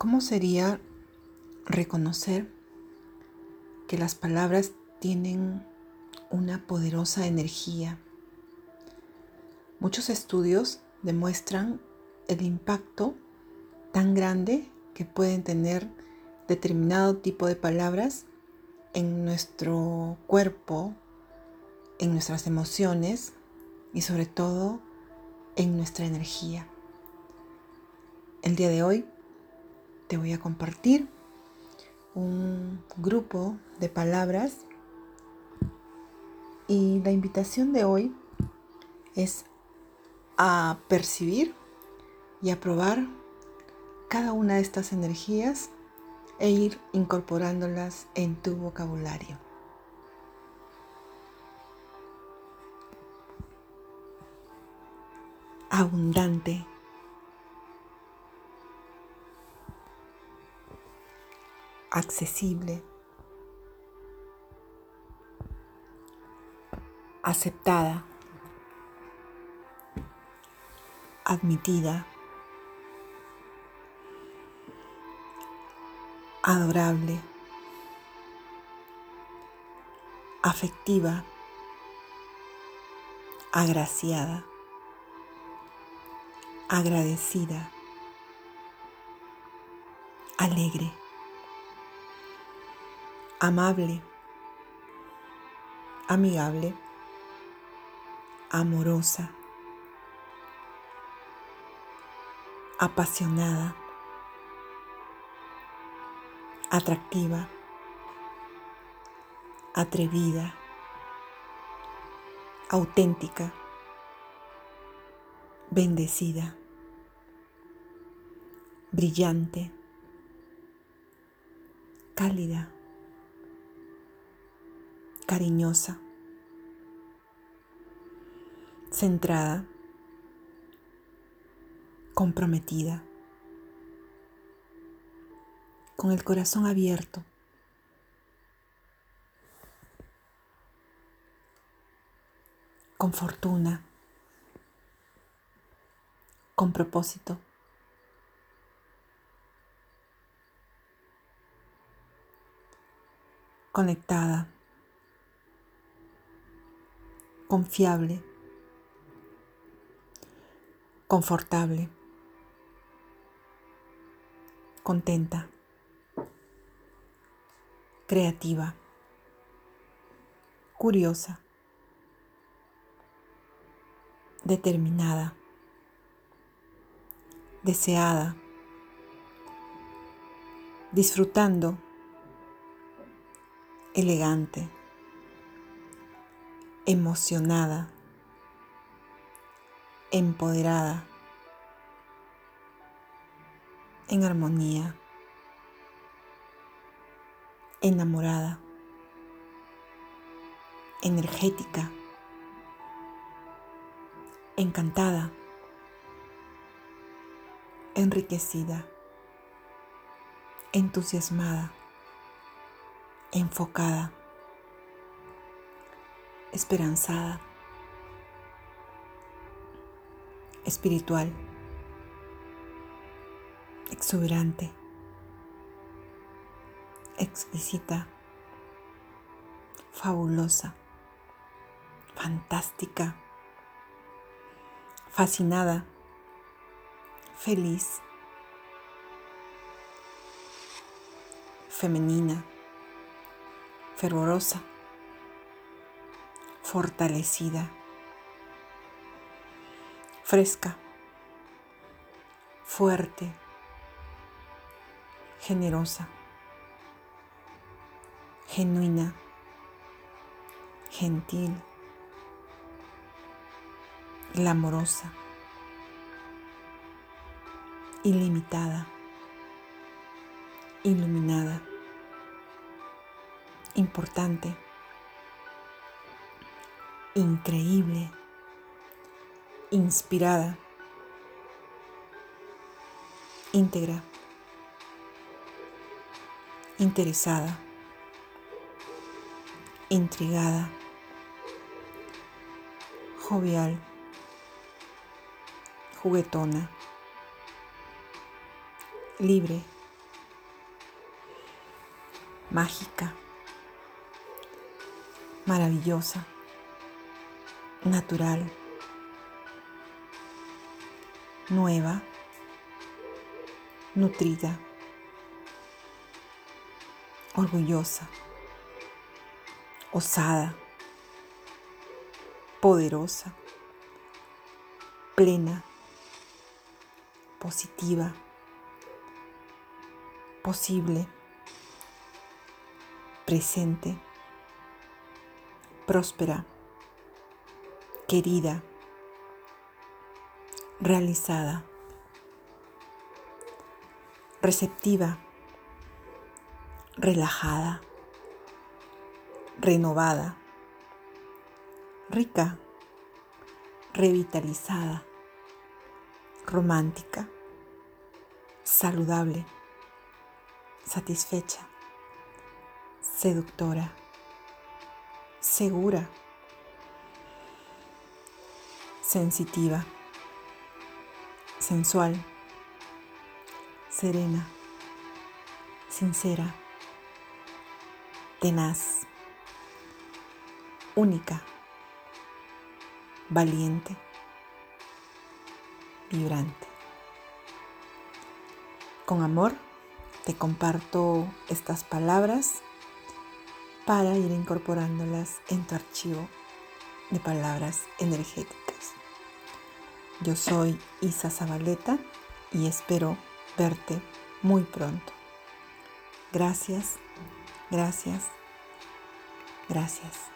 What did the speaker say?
¿Cómo sería reconocer que las palabras tienen una poderosa energía? Muchos estudios demuestran el impacto tan grande que pueden tener determinado tipo de palabras en nuestro cuerpo, en nuestras emociones y sobre todo en nuestra energía. El día de hoy te voy a compartir un grupo de palabras y la invitación de hoy es a percibir y a probar cada una de estas energías e ir incorporándolas en tu vocabulario. Abundante accesible, aceptada, admitida, adorable, afectiva, agraciada, agradecida, alegre amable, amigable, amorosa, apasionada, atractiva, atrevida, auténtica, bendecida, brillante, cálida cariñosa, centrada, comprometida, con el corazón abierto. con fortuna, con propósito. conectada confiable, confortable, contenta, creativa, curiosa, determinada, deseada, disfrutando, elegante emocionada, empoderada, en armonía, enamorada, energética, encantada, enriquecida, entusiasmada, enfocada esperanzada, espiritual, exuberante, exquisita, fabulosa, fantástica, fascinada, feliz, femenina, fervorosa fortalecida, fresca, fuerte, generosa, genuina, gentil, glamorosa, ilimitada, iluminada, importante increíble, inspirada, íntegra, interesada, intrigada, jovial, juguetona, libre, mágica, maravillosa, natural, nueva, nutrida, orgullosa, osada, poderosa, plena, positiva, posible, presente, próspera, querida, realizada, receptiva, relajada, renovada, rica, revitalizada, romántica, saludable, satisfecha, seductora, segura, sensitiva, sensual, serena, sincera, tenaz, única, valiente, vibrante. Con amor te comparto estas palabras para ir incorporándolas en tu archivo de palabras energéticas. Yo soy Isa Zabaleta y espero verte muy pronto. Gracias, gracias, gracias.